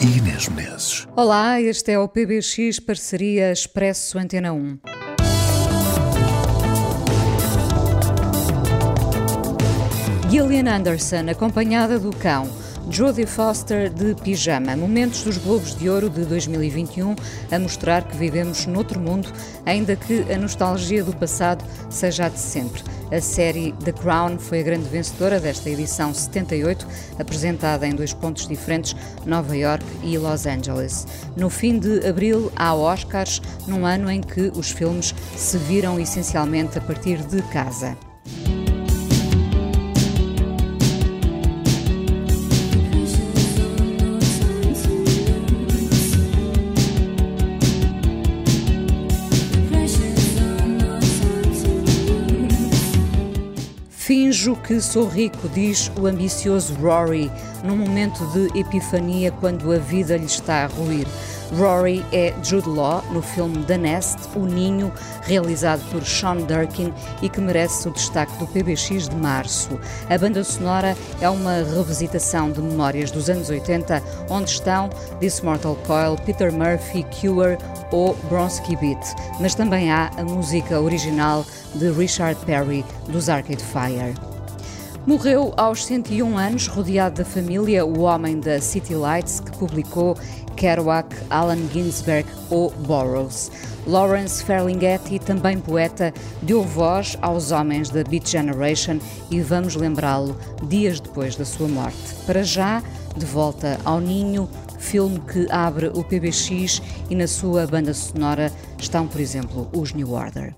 e Inês Menezes. Olá, este é o PBX Parceria Expresso Antena 1. Gillian Anderson, acompanhada do cão. Jodie Foster de pijama. Momentos dos Globos de Ouro de 2021 a mostrar que vivemos noutro mundo, ainda que a nostalgia do passado seja a de sempre. A série The Crown foi a grande vencedora desta edição 78, apresentada em dois pontos diferentes, Nova York e Los Angeles. No fim de abril há Oscars, num ano em que os filmes se viram essencialmente a partir de casa. Finjo que sou rico, diz o ambicioso Rory, num momento de epifania quando a vida lhe está a ruir. Rory é Jude Law no filme The Nest, O Ninho, realizado por Sean Durkin e que merece o destaque do PBX de março. A banda sonora é uma revisitação de memórias dos anos 80, onde estão This Mortal Coil, Peter Murphy, Cure ou Bronski Beat, mas também há a música original de Richard Perry dos Arcade Fire. Morreu aos 101 anos, rodeado da família, o homem da City Lights que publicou Kerouac, Allen Ginsberg ou Burroughs. Lawrence Ferlinghetti, também poeta, deu voz aos homens da Beat Generation e vamos lembrá-lo dias depois da sua morte. Para já, de volta ao ninho, filme que abre o PBX e na sua banda sonora estão, por exemplo, os New Order.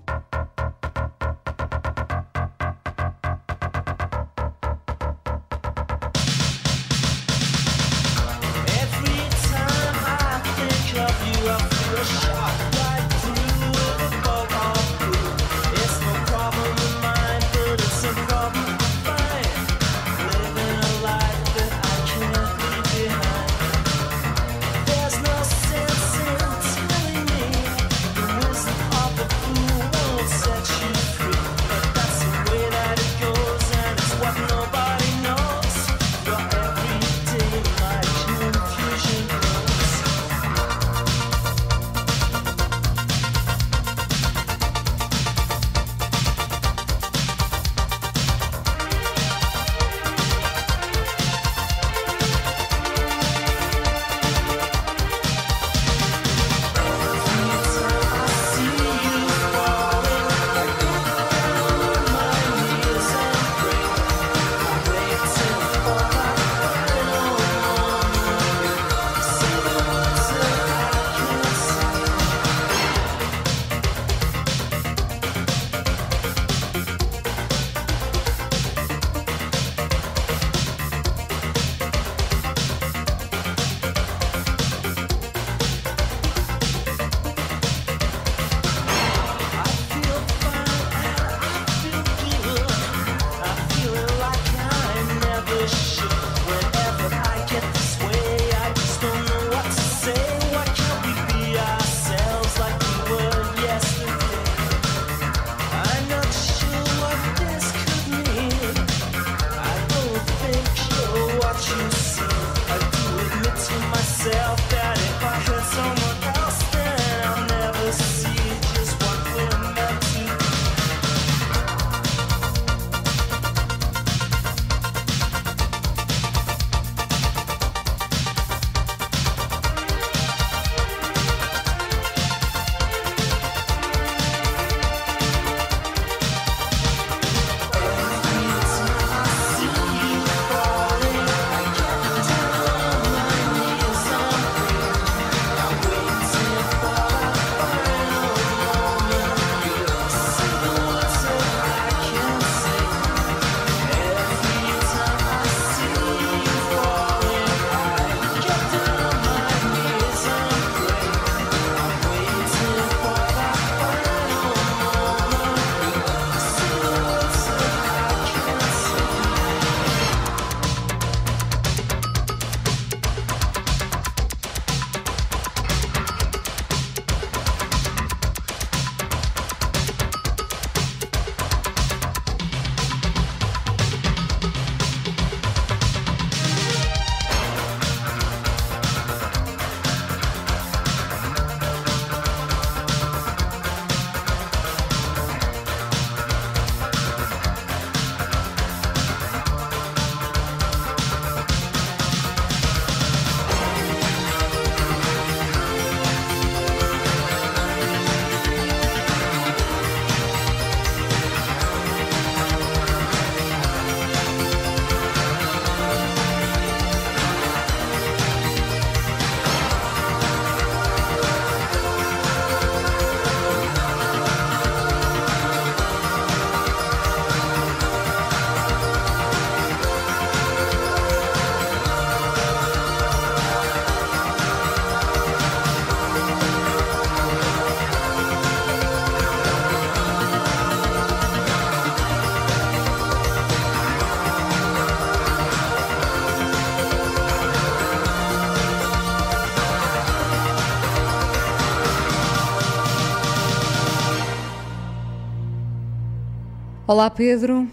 Olá, Pedro.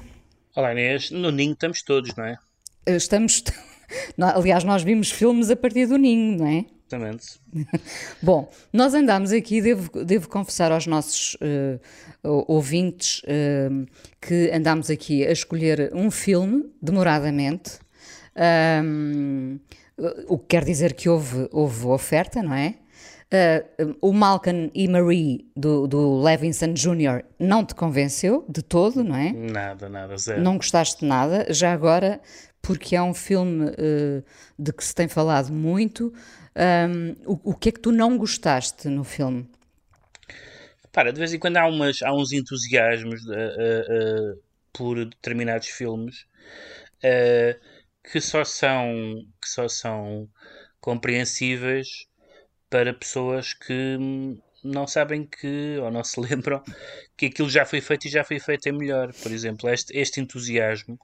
Olá, Inês. No Ninho estamos todos, não é? Estamos. Aliás, nós vimos filmes a partir do Ninho, não é? Exatamente. Bom, nós andámos aqui, devo, devo confessar aos nossos uh, ouvintes uh, que andámos aqui a escolher um filme, demoradamente. Um, o que quer dizer que houve, houve oferta, não é? Uh, o Malcolm e Marie do, do Levinson Jr. não te convenceu de todo, não é? Nada, nada, zero. Não gostaste de nada. Já agora, porque é um filme uh, de que se tem falado muito, um, o, o, que é que tu não gostaste no filme? Para, de vez em quando há, umas, há uns entusiasmos uh, por determinados filmes que só são que só são compreensíveis para pessoas que não sabem que, ou não se lembram, que aquilo já foi feito e já foi feito em melhor. Por exemplo, este, este entusiasmo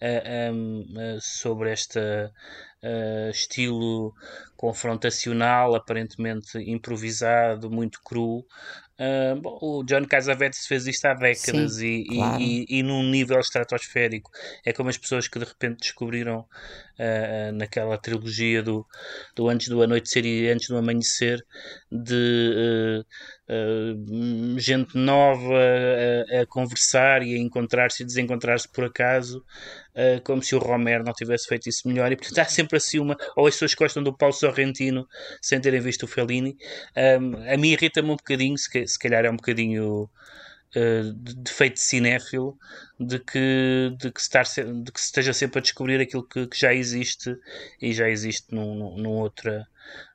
uh, um, uh, sobre este uh, estilo confrontacional, aparentemente improvisado, muito cru, bom, o John Casavetes fez isto há décadas Sim, e, claro. e, e, e, num nível estratosférico. É como as pessoas que de repente descobriram uh, naquela trilogia do, do Antes do Anoitecer e Antes do Amanhecer de uh, gente nova a, a, conversar e a encontrar-se e desencontrar-se por acaso, como se o Romero não tivesse feito isso melhor. E portanto há sempre assim uma. Ou as pessoas gostam do Paulo Sorrentino sem terem visto o Fellini. Um, a mim irrita-me um bocadinho, se, se calhar é um bocadinho. Uh, de defeito cinéfilo de que, de, que estar, de que se esteja sempre a descobrir aquilo que, que já existe e já existe num, num, outra,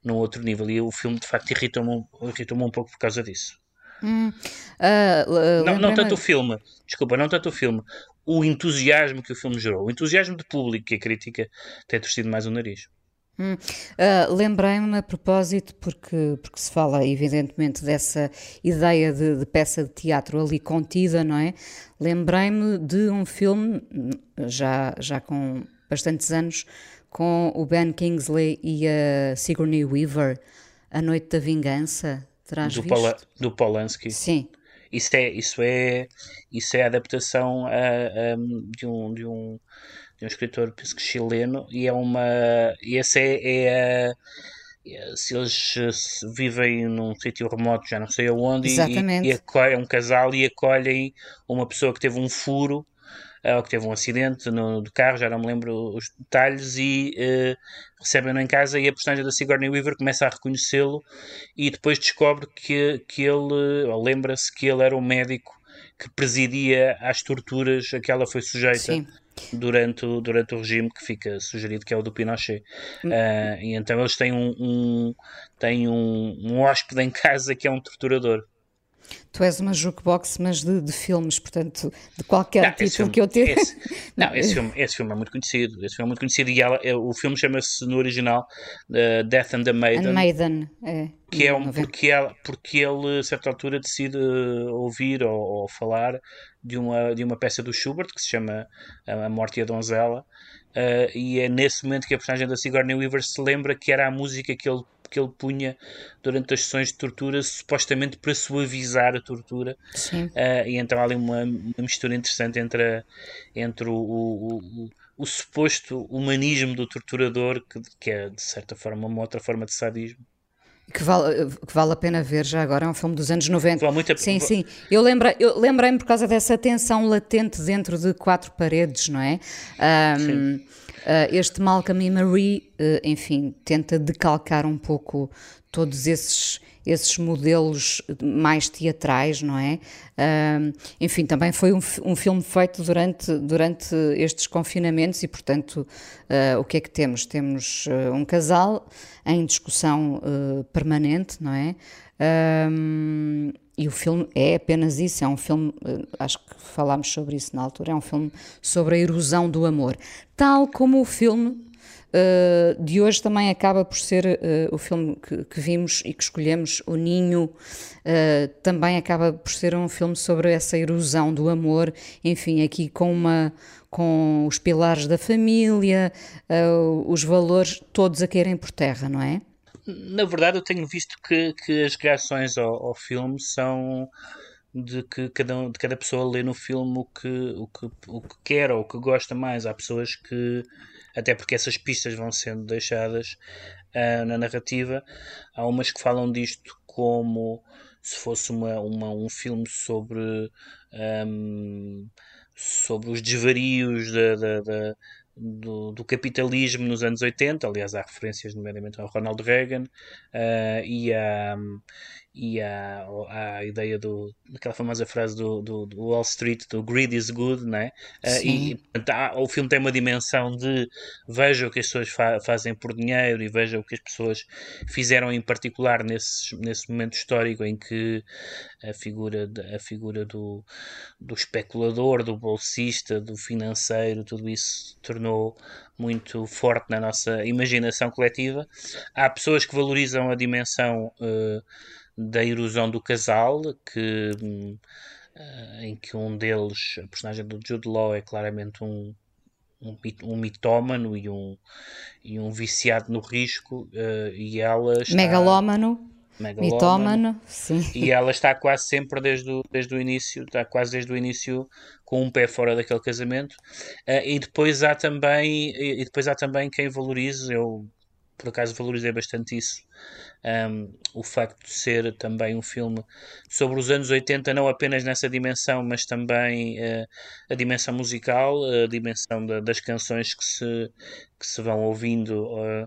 num outro nível. E o filme de facto irritou-me irritou um pouco por causa disso. Hum, uh, não, não tanto o filme, desculpa, não tanto o filme, o entusiasmo que o filme gerou, o entusiasmo de público que a crítica tem torcido mais o nariz. Hum. Uh, Lembrei-me a propósito, porque, porque se fala evidentemente dessa ideia de, de, peça de teatro ali contida, não é? Lembrei-me de um filme, já, já com bastantes anos, com o Ben Kingsley e a Sigourney Weaver, A Noite da Vingança. Terás do, Pola, do Polanski. Sim. Isso é, isso é, isso é a adaptação a, a, de um. De um de um escritor, penso que chileno, e é uma. E essa é, é a se eles vivem num sítio remoto, já não sei aonde, Exatamente. e, e é um casal e acolhem uma pessoa que teve um furo ou que teve um acidente no, do carro, já não me lembro os detalhes, e uh, recebem-no em casa e a personagem da Sigourney Weaver começa a reconhecê-lo e depois descobre que, que ele, ou lembra-se que ele era o médico que presidia às torturas a que ela foi sujeita. Sim durante o, durante o regime que fica sugerido que é o do Pinochet. Uh, e então eles têm um, um, têm um, um hóspede em casa que é um torturador. Tu és uma jukebox, mas de, de filmes, portanto, de qualquer não, título filme, que eu tenha. Esse, não, esse filme, esse filme é muito conhecido. Esse filme é muito conhecido e ela, é, o filme chama-se no original uh, Death and the Maiden. And Maiden, é. Que é um, porque, ela, porque ele, a certa altura, decide ouvir ou, ou, falar de uma, de uma peça do Schubert que se chama A Morte e a Donzela. Uh, e é nesse momento que a personagem da Sigourney Weaver se lembra que era a música que ele que ele punha durante as sessões de tortura, supostamente para suavizar a tortura. Sim. Uh, e então há ali uma, uma mistura interessante entre, a, entre o, o, o, o, suposto humanismo do torturador, que, que é de certa forma uma outra forma de sadismo. Que vale, que vale a pena ver já agora, é um filme dos anos 90. Vale muito a... Sim, sim. Eu lembrei-me eu lembrei por causa dessa tensão latente dentro de quatro paredes, não é? Um, sim este Malcolm e Marie, uh, enfim, tenta decalcar um pouco todos esses, esses modelos mais teatrais, não é? Uh, enfim, também foi um, um, filme feito durante, durante estes confinamentos e, portanto, o que é que temos? Temos um casal em discussão permanente, não é? E o filme é apenas isso, é um filme, eh, acho que falámos sobre isso na altura, é um filme sobre a erosão do amor. Tal como o filme uh, de hoje também acaba por ser uh, o filme que, que, vimos e que escolhemos, O Ninho, uh, também acaba por ser um filme sobre essa erosão do amor, enfim, aqui com uma com os pilares da família, os valores todos a caírem por terra, não é? Na verdade, eu tenho visto que, que as reações ao, ao filme são de que cada, um- de cada pessoa lê no filme o que, o, que, o que quer ou o que gosta mais. Há pessoas que, até porque essas pistas vão sendo deixadas ah, na narrativa, há umas que falam disto como se fosse uma, uma, um filme sobre, ahm, sobre os desvarios da, da- da- do, do capitalismo nos anos 80. Aliás, há referências, nomeadamente, ao Ronald Reagan ah, e, à, e à, à ideia do, daquela famosa frase do, do, do Wall Street, do greed is good, né? Ah, Sim. e portanto, o filme tem uma dimensão de veja o que as pessoas fa- fazem por dinheiro e veja o que as pessoas fizeram em particular nesse, nesse momento histórico em que a figura, a figura do, do especulador, do bolsista, do financeiro, tudo isso se tornou muito forte na nossa imaginação coletiva. Há pessoas que valorizam a dimensão eh, da erosão do casal, que, hum, eh, em que um deles, a personagem do Jude Law, é claramente um, um, um mitómano e um, e um viciado no risco, eh, e ela está Megalómano, megalómano, mitómano, sim. e ela está quase sempre desde o, desde o início, está quase desde o início com um pé fora daquele casamento. Ah, e depois há também e e depois há também quem valorize, eu por acaso valorizei bastante isso. ahm, o facto de ser também um filme sobre os anos 80, não apenas nessa dimensão, mas também eh, a dimensão musical, a dimensão da- das canções que se, que se vão ouvindo eh,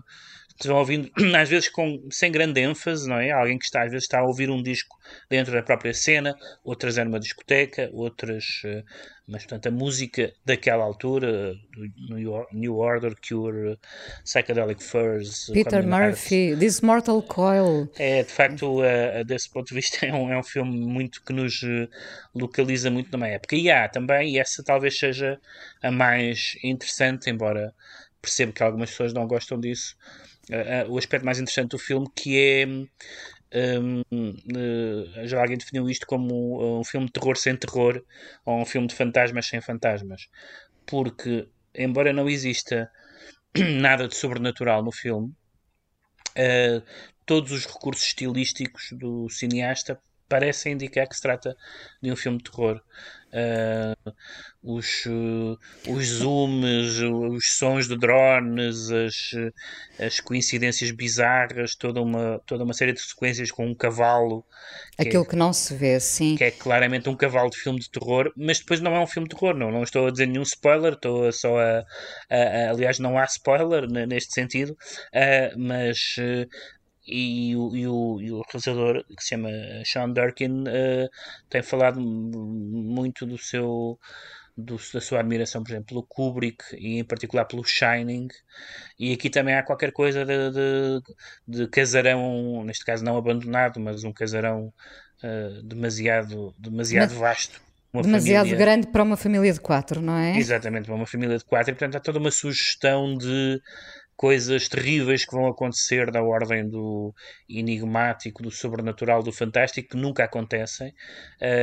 vão ouvindo, às vezes com, sem grande ênfase, não é? Alguém que está, às vezes está a ouvir um disco dentro da própria cena, outras é numa discoteca, outras, eh, mas portanto a música daquela altura, New Or- New Order, Cure, eh, Psychedelic Furs, Peter Condened Hearts, Murphy, This Mortal Coil. é, de facto, eh, desse ponto de vista, é um, é um filme muito que nos eh, localiza muito numa época. E há também, e essa talvez seja a mais interessante, embora percebo que algumas pessoas não gostam disso, eh, eh, o aspecto mais interessante do filme, que é. hum, eh, já alguém definiu isto como um filme de terror sem terror, ou um filme de fantasmas sem fantasmas. Porque, embora não exista nada de sobrenatural no filme, Uh, todos os recursos estilísticos do cineasta parecem indicar que se trata de um filme de terror. Uh, os, uh, os zooms, os sons de drones, as, as coincidências bizarras, toda uma, toda uma série de sequências com um cavalo que Aquilo é, que não se vê, sim. que é claramente um cavalo de filme de terror, mas depois não é um filme de terror, não, não estou a dizer nenhum spoiler, estou só a, a- a- aliás não há spoiler ne- neste sentido, ah, mas e, o, e, o, e o realizador que se chama Sean Durkin ah, tem falado muito do seu do- da sua admiração, por exemplo, pelo Kubrick e em particular pelo Shining, e aqui também há qualquer coisa de, de, de casarão, neste caso não abandonado, mas um casarão ah, demasiado, demasiado Mas- vasto. Demasiado família- grande para uma família de quatro, não é? Exatamente, para uma família de quatro, e portanto há toda uma sugestão de coisas terríveis que vão acontecer da ordem do enigmático, do sobrenatural, do fantástico, que nunca acontecem,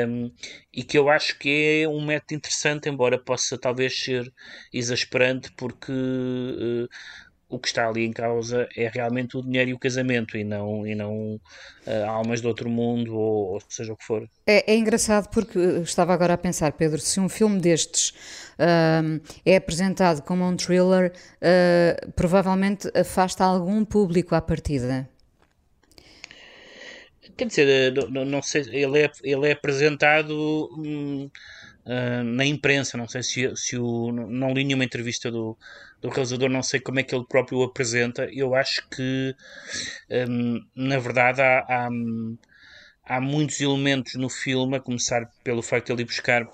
um, e que eu acho que é um método interessante, embora possa talvez ser exasperante, porque uh, o que está ali em causa é realmente o dinheiro e o casamento, e não, e não uh, almas de outro mundo, ou, ou seja o que for. É, é engraçado porque eh, estava agora a pensar, Pedro, se um filme destes ahm, é apresentado como um thriller, ah, provavelmente afasta algum público à partida. Quer dizer, não, não- não sei, ele é, ele é apresentado hum, ah, na imprensa, não sei se, se o. Não li nenhuma entrevista do, do realizador, não sei como é que ele próprio o apresenta. Eu acho que, hum, na verdade, há, há, há muitos elementos no filme, a começar pelo facto de ele ir buscar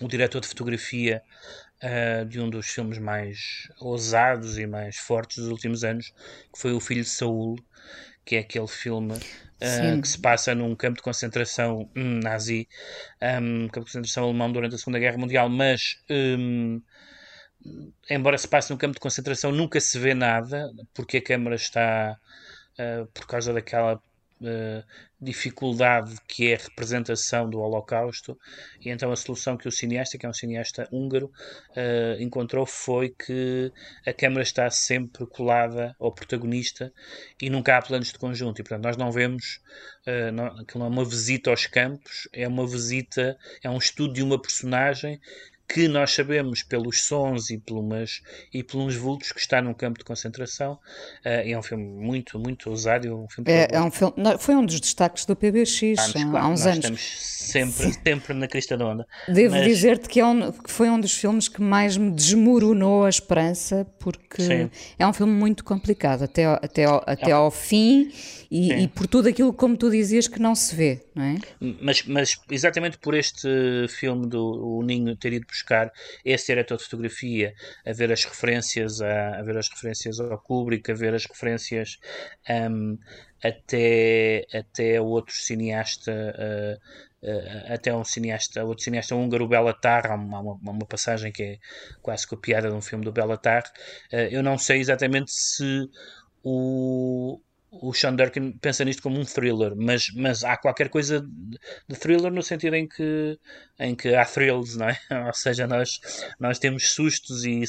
o diretor de fotografia ah, de um dos filmes mais ousados e mais fortes dos últimos anos, que foi O Filho de Saul, que é aquele filme Sim. que se passa num campo de concentração hum, nazi, um, campo de concentração alemão durante a Segunda Guerra Mundial, mas hum, embora se passe num campo de concentração, nunca se vê nada, porque a câmara está, ah, por causa daquela uh, dificuldade que é a representação do Holocausto, e então a solução que o cineasta, que é um cineasta húngaro, uh, encontrou foi que a câmara está sempre colada ao protagonista e nunca há planos de conjunto, e portanto nós não vemos, uh, não, aquilo não é uma visita aos campos, é uma visita, é um estudo de uma personagem que nós sabemos pelos sons e, pelumas, e pelos vultos que está num campo de concentração. Uh, é um filme muito, muito ousado. Um filme é, é um filme, foi um dos destaques do PBX anos, há, claro, uns nós anos. Estamos sempre, sempre na crista da onda. Devo Mas... dizer-te que, é um, que foi um dos filmes que mais me desmoronou a esperança, porque Sim. é um filme muito complicado até, ao, até, ao, até ao fim e, e, por tudo aquilo, como tu dizias, que não se vê, não é? Mas, mas exatamente por este filme do o Ninho ter ido buscar esse diretor de fotografia, a ver as referências a, a ver as referências ao Kubrick, a ver as referências um, até, até outro cineasta uh, uh, até um cineasta, outro cineasta húngaro, Bela Tar, há uma, uma, uma, passagem que é quase copiada de um filme do Bela Tar. Uh, eu não sei exatamente se o, o Sean Durkin pensa nisto como um thriller, mas, mas há qualquer coisa de thriller no sentido em que, em que há thrills, não é? Ou seja, nós, nós temos sustos e,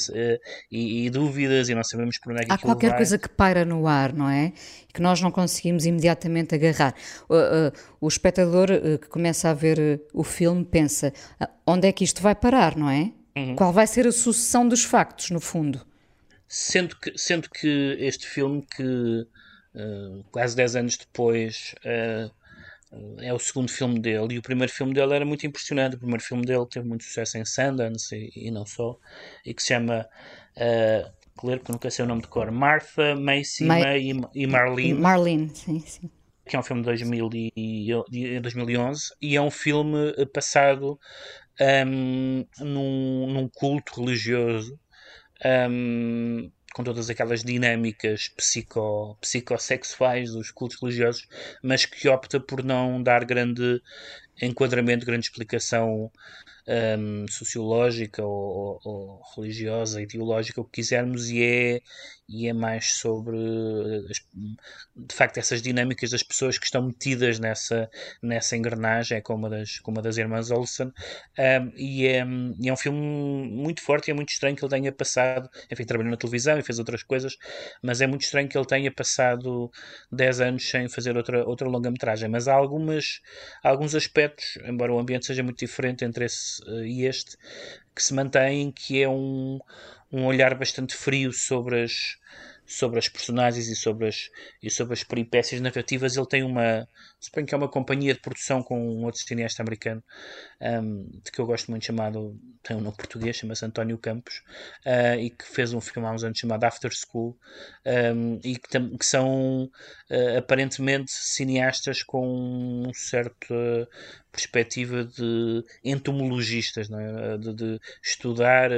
e, e dúvidas e não sabemos por onde é que Há qualquer vai. coisa que paira no ar, não é? Que nós não conseguimos imediatamente agarrar. O, uh, o espectador uh, que começa a ver o filme pensa onde é que isto vai parar, não é? Uhum. Qual vai ser a sucessão dos factos, no fundo? Sendo que, sendo que este filme que Uh, quase 10 anos depois uh, é o segundo filme dele e o primeiro filme dele era muito impressionante. O primeiro filme dele teve muito sucesso em Sundance e, e não só e que se chama uh, claro que nunca sei o nome de cor Martha, Macy Ma May e Marlene. Marlene, sim, sim. Que é um filme de 2000 e, 2011 e é um filme passado um, num, num culto religioso um, com todas aquelas dinâmicas psico, psicossexuais dos cultos religiosos, mas que opta por não dar grande enquadramento, grande explicação um, sociológica ou, ou, religiosa, ideológica, o que quisermos, e é, e é mais sobre de facto essas dinâmicas das pessoas que estão metidas nessa, nessa engrenagem, é como uma das, como uma das irmãs Olsen, um, e, é, e é um filme muito forte e é muito estranho que ele tenha passado, enfim, trabalhou na televisão e fez outras coisas, mas é muito estranho que ele tenha passado 10 anos sem fazer outra, outra longa-metragem, mas há algumas, alguns aspectos, embora o ambiente seja muito diferente entre esse e este, que se mantém, que é um, um olhar bastante frio sobre as, sobre as personagens e sobre as, e sobre as peripécias narrativas. Ele tem uma, suponho que é uma companhia de produção com um outro cineasta americano um, de que eu gosto muito, chamado, tem um nome português, chama-se António Campos, uh, e que fez um filme há uns anos chamado After School, um, e que, que são uh, aparentemente cineastas com um certo perspectiva de entomologistas, é? de, de, estudar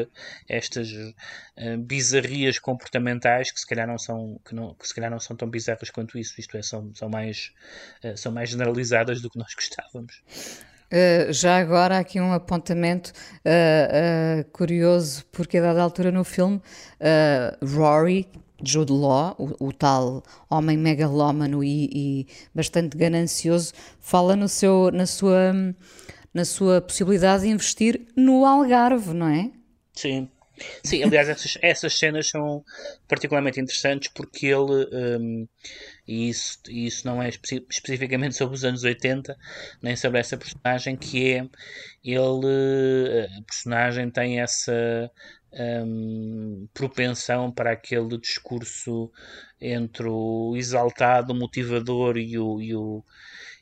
estas uh, bizarrias comportamentais que se calhar não são que, não, que se calhar não são tão bizarras quanto isso, isto é, são, são mais uh, são mais generalizadas do que nós gostávamos. Uh, já agora aqui um apontamento uh, uh, curioso, porque a dada altura no filme, Rory, Jude Law, o, o, tal homem megalómano e, e, bastante ganancioso, fala no seu, na, sua, na sua possibilidade de investir no Algarve, não é? Sim. Sim, aliás, essas, essas cenas são particularmente interessantes porque ele, um, e isso, isso não é espe especificamente sobre os anos 80, nem sobre essa personagem, que é ele, a personagem tem essa um, propensão para aquele discurso entre o exaltado, o motivador e, o, e, o,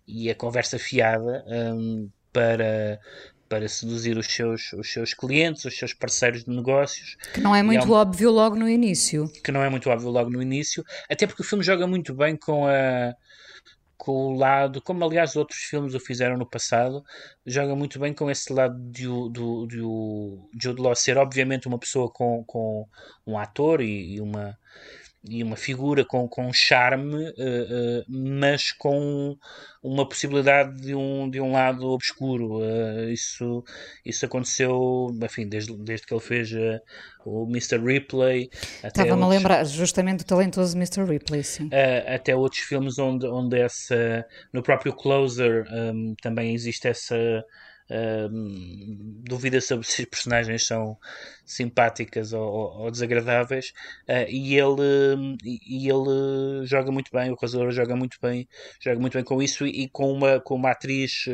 e a conversa fiada um, para para seduzir os seus, os seus clientes, os seus parceiros de negócios. Que não é muito é um, óbvio logo no início. Que não é muito óbvio logo no início, até porque o filme joga muito bem com a com o lado, como aliás outros filmes o fizeram no passado, joga muito bem com esse lado de o, do, de o Jude Law ser obviamente uma pessoa com, com um ator e, e uma e uma figura com, com charme, uh, uh, mas com uma possibilidade de um, de um lado obscuro. Uh, isso, isso aconteceu, enfim, desde, desde que ele fez o Mr. Ripley. Estava-me a lembrar justamente do talentoso Mr. Ripley, sim. até outros filmes onde, onde essa, no próprio Closer um, também existe essa Uh, duvida sobre se as personagens são simpáticas ou, ou desagradáveis. Uh, e ele e ele joga muito bem o Rosador joga muito bem joga muito bem com isso e, e, com uma com uma atriz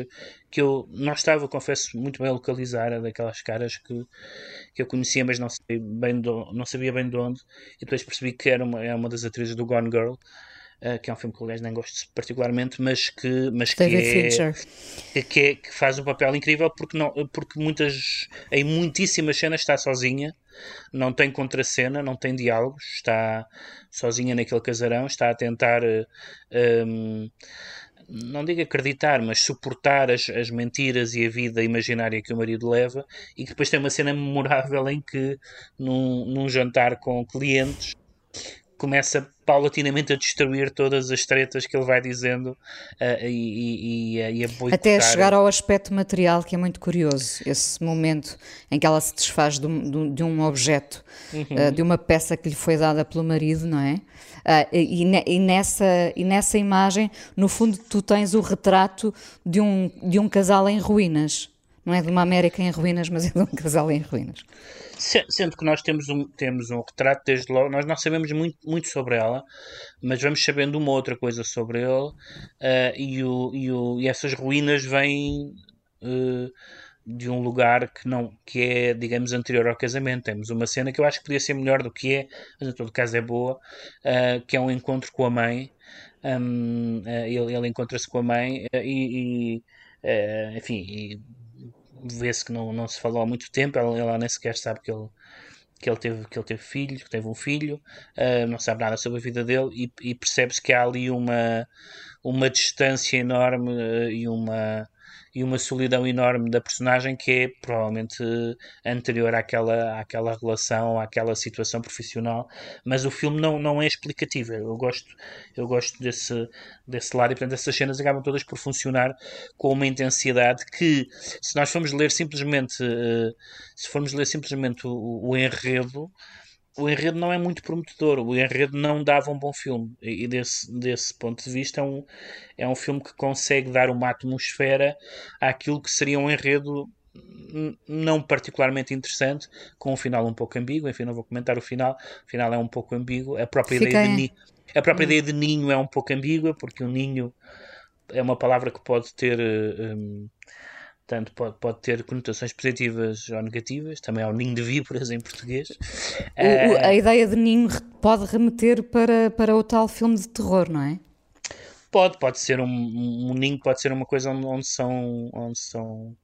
que eu não estava confesso muito bem a localizar daquelas caras que, que eu conhecia mas não sabia bem do, não sabia bem de onde. E depois percebi que era uma, é uma das atrizes do Gone Girl Uh, que é um filme que aliás nem gosto particularmente, mas que, mas que, é, que, é, que, faz um papel incrível porque, não, porque muitas, em muitíssimas cenas está sozinha, não tem contracena, não tem diálogos, está sozinha naquele casarão, está a tentar. Uh, um, não digo acreditar, mas suportar as, as mentiras e a vida imaginária que o marido leva, e que depois tem uma cena memorável em que, num, num jantar com clientes, começa paulatinamente a destruir todas as tretas que ele vai dizendo uh, e, e, e, a boicotar. Até chegar ao aspecto material, que é muito curioso, esse momento em que ela se desfaz de um, de um objeto, uhum. uh, de uma peça que lhe foi dada pelo marido, não é? Uh, e, e, nessa, e nessa imagem, no fundo, tu tens o retrato de um, de um casal em ruínas. Não é de uma América em ruínas, mas é de um casal em ruínas. Sendo que nós temos um, temos um retrato, desde logo, nós não sabemos muito, muito sobre ela, mas vamos sabendo uma outra coisa sobre ele, uh, e, o, e, o, e essas ruínas vêm uh, de um lugar que, não, que é, digamos, anterior ao casamento. Temos uma cena que eu acho que podia ser melhor do que é, mas em todo caso é boa, uh, que é um encontro com a mãe. Um, ele, ele encontra-se com a mãe e, e enfim, e vê-se que não, não se falou há muito tempo, ela, ela nem sequer sabe que ele, que ele teve, que ele teve filho, que teve um filho, uh, não sabe nada sobre a vida dele e, e percebe-se que há ali uma, uma distância enorme uh, e uma e uma solidão enorme da personagem que é provavelmente anterior àquela, àquela relação, àquela situação profissional, mas o filme não, não é explicativo. Eu gosto, eu gosto desse, desse lado e, portanto, essas cenas acabam todas por funcionar com uma intensidade que, se nós formos ler simplesmente, uh, se formos ler simplesmente o, o enredo, o enredo não é muito prometedor, o enredo não dava um bom filme, e desse, desse ponto de vista é um, é um filme que consegue dar uma atmosfera àquilo que seria um enredo não particularmente interessante, com um final um pouco ambíguo, enfim, não vou comentar o final, o final é um pouco ambíguo, a própria, ideia de, ni, a própria hum. ideia de ninho é um pouco ambígua, porque o ninho é uma palavra que pode ter... Eh, um, Portanto, pode, pode ter conotações positivas ou negativas, também ao ninho de víboras em português. O, uh, a ideia de ninho pode remeter para, para o tal filme de terror, não é? Pode, pode ser um, um ninho, pode ser uma coisa onde, onde são, onde são,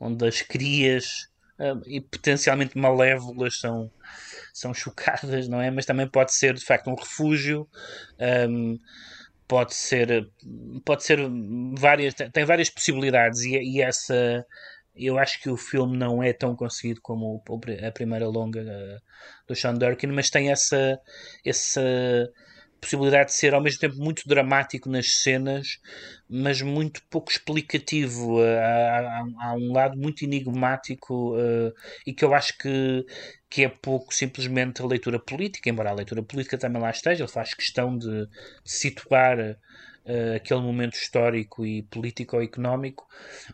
onde as crias uh, e potencialmente malévolas são, são chocadas, não é? Mas também pode ser de facto um refúgio. Um, pode ser pode ser várias tem várias possibilidades e, e, essa eu acho que o filme não é tão conseguido como a primeira longa uh, do Sean Durkin mas tem essa essa possibilidade de ser ao mesmo tempo muito dramático nas cenas, mas muito pouco explicativo. Eh, há, há, há um lado muito enigmático uh, e que eu acho que, que é pouco simplesmente a leitura política, embora a leitura política também lá esteja, ele faz questão de, de situar uh, aquele momento histórico e político-económico,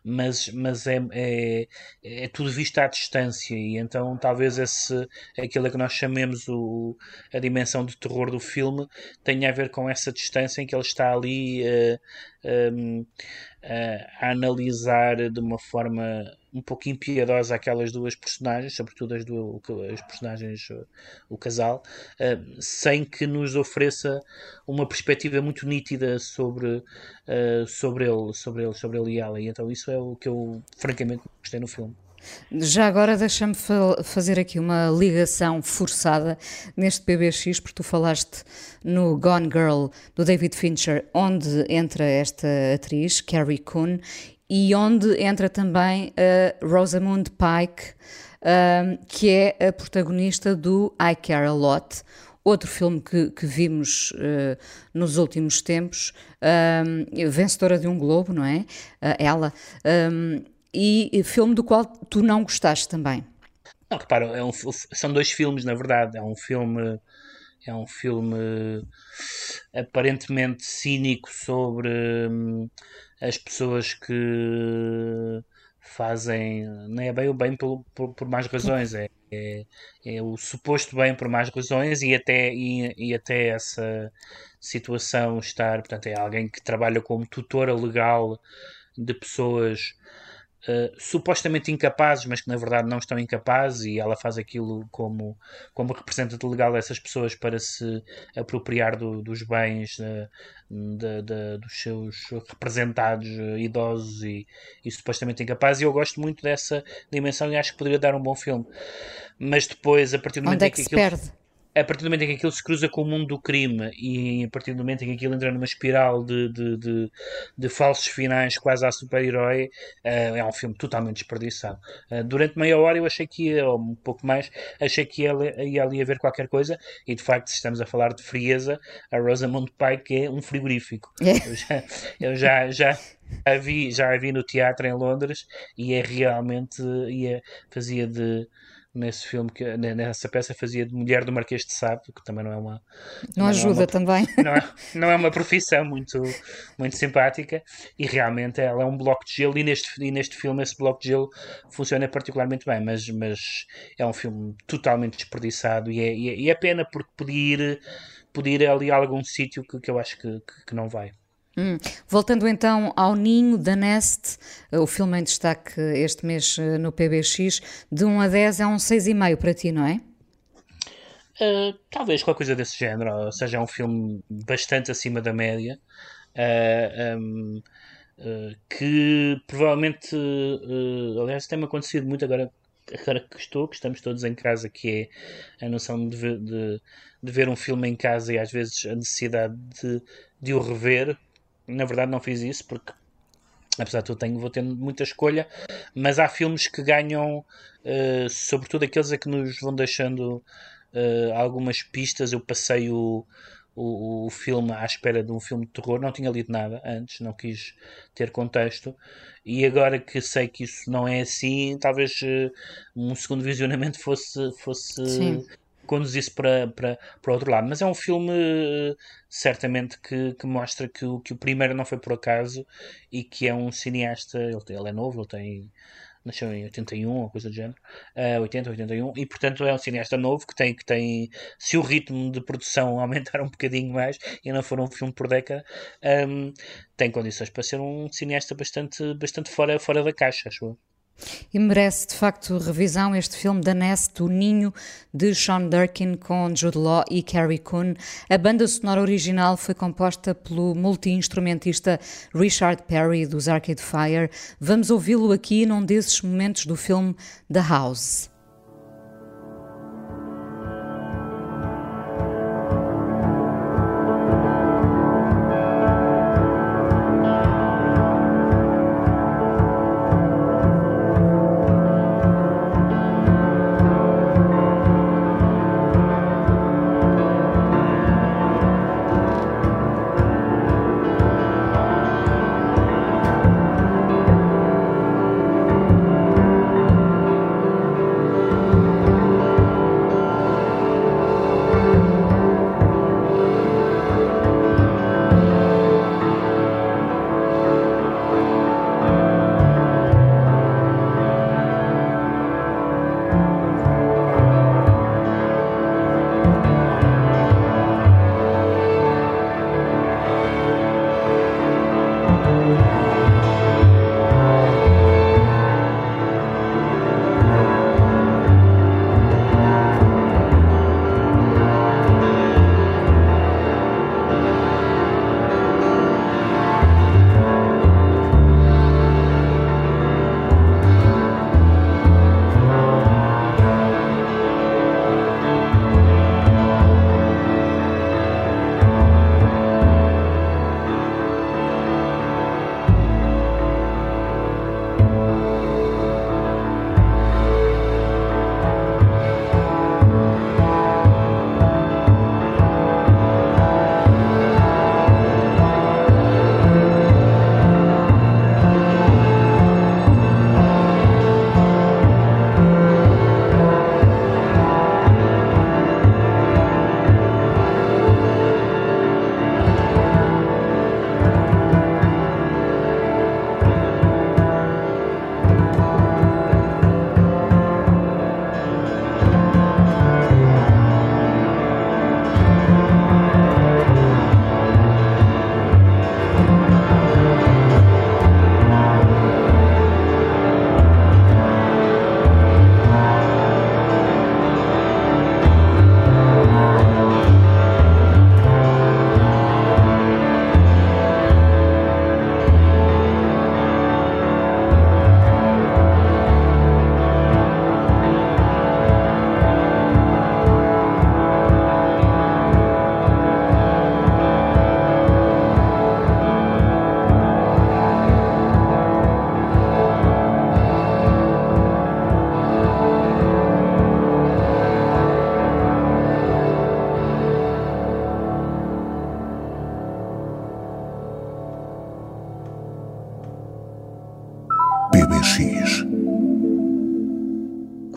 mas, mas é, é, é, tudo visto à distância. E então talvez esse, aquilo que nós chamemos o, a dimensão de terror do filme tenha a ver com essa distância em que ele está ali uh, eh, um, a analisar de uma forma um pouco impiedosa aquelas duas personagens, sobretudo as, duas, as personagens, o casal, uh, sem que nos ofereça uma perspectiva muito nítida sobre, uh, sobre ele, sobre ele, sobre ele e ela. E então isso é o que eu francamente gostei no filme. Já agora deixa-me fa fazer aqui uma ligação forçada neste PBX, porque tu falaste no Gone Girl do David Fincher, onde entra esta atriz, Carrie Coon, e onde entra também a Rosamund Pike, um, que é a protagonista do I Care a Lot, outro filme que, que vimos uh, nos últimos tempos, uh, vencedora de um Globo, não é? Uh, ela. Um, e filme do qual tu não gostaste também. Não, repara, é um, são dois filmes, na verdade. É um filme. É um filme aparentemente cínico sobre hum, as pessoas que fazem. Não é bem o bem por, por, por mais razões, é, é, é, o suposto bem por mais razões e até, e, e até essa situação estar. Portanto, é alguém que trabalha como tutora legal de pessoas uh, supostamente incapazes, mas que na verdade não estão incapazes, e ela faz aquilo como, como representante legal dessas pessoas para se apropriar do, dos bens uh, de, de, dos seus representados uh, idosos e, e, supostamente incapazes. E eu gosto muito dessa dimensão e acho que poderia dar um bom filme. Mas depois, a partir do momento Onde é que, que se aquilo... perde? A partir do momento em que aquilo se cruza com o mundo do crime e a partir do momento em que aquilo entra numa espiral de, de, de, de falsos finais quase a super-herói, uh, é um filme totalmente desperdiçado. Uh, durante meia hora eu achei que ia, ou um pouco mais, achei que ia, ia ali haver qualquer coisa e de facto, se estamos a falar de frieza, a Rosamund Pike é um frigorífico. É. Eu já, eu já, já a vi, já a vi no teatro em Londres e é realmente ia, fazia de nesse filme, que, nessa peça fazia de mulher do Marquês de Sá, que também não é uma. Não ajuda não é uma, também. Não é, não é uma profissão muito, muito simpática e realmente ela é um bloco de gelo e neste, e neste filme esse bloco de gelo funciona particularmente bem, mas, mas é um filme totalmente desperdiçado e é, e é, e é pena porque podia ir, podia ir ali a algum sítio que, que eu acho que, que, que não vai. Hum. Voltando então ao Ninho da Nest, o filme em destaque este mês eh, no PBX, de 1 a 10 é um 6,5 para ti, não é? Uh, talvez qualquer coisa desse género, ou seja, é um filme bastante acima da média, uh, um, uh, que provavelmente, aliás, tem-me acontecido muito agora, agora que estou, que estamos todos em casa, que é a noção de ver, de, de ver um filme em casa e às vezes a necessidade de, de o rever, na verdade não fiz isso porque apesar de tudo tenho, vou tendo muita escolha, mas há filmes que ganham, uh, sobretudo aqueles a que nos vão deixando uh, algumas pistas. Eu passei o, o, o, filme à espera de um filme de terror, não tinha lido nada antes, não quis ter contexto, e agora que sei que isso não é assim, talvez uh, um segundo visionamento fosse, fosse conduzisse para, para, para outro lado. Mas é um filme, certamente, que, que mostra que o, que o primeiro não foi por acaso e que é um cineasta. Ele, ele é novo, ele tem. Nasceu em 81 ou coisa do género, uh, 80, 81, e portanto é um cineasta novo que tem, que tem, se o ritmo de produção aumentar um bocadinho mais e não for um filme por década, um, tem condições para ser um cineasta bastante, bastante fora, fora da caixa, acho eu. E merece de facto revisão este filme da Nest, O Ninho, de Sean Durkin com Jude Law e Carrie Coon. A banda sonora original foi composta pelo multi-instrumentista Richard Perry dos Arcade Fire. Vamos ouvi-lo aqui num desses momentos do filme The House.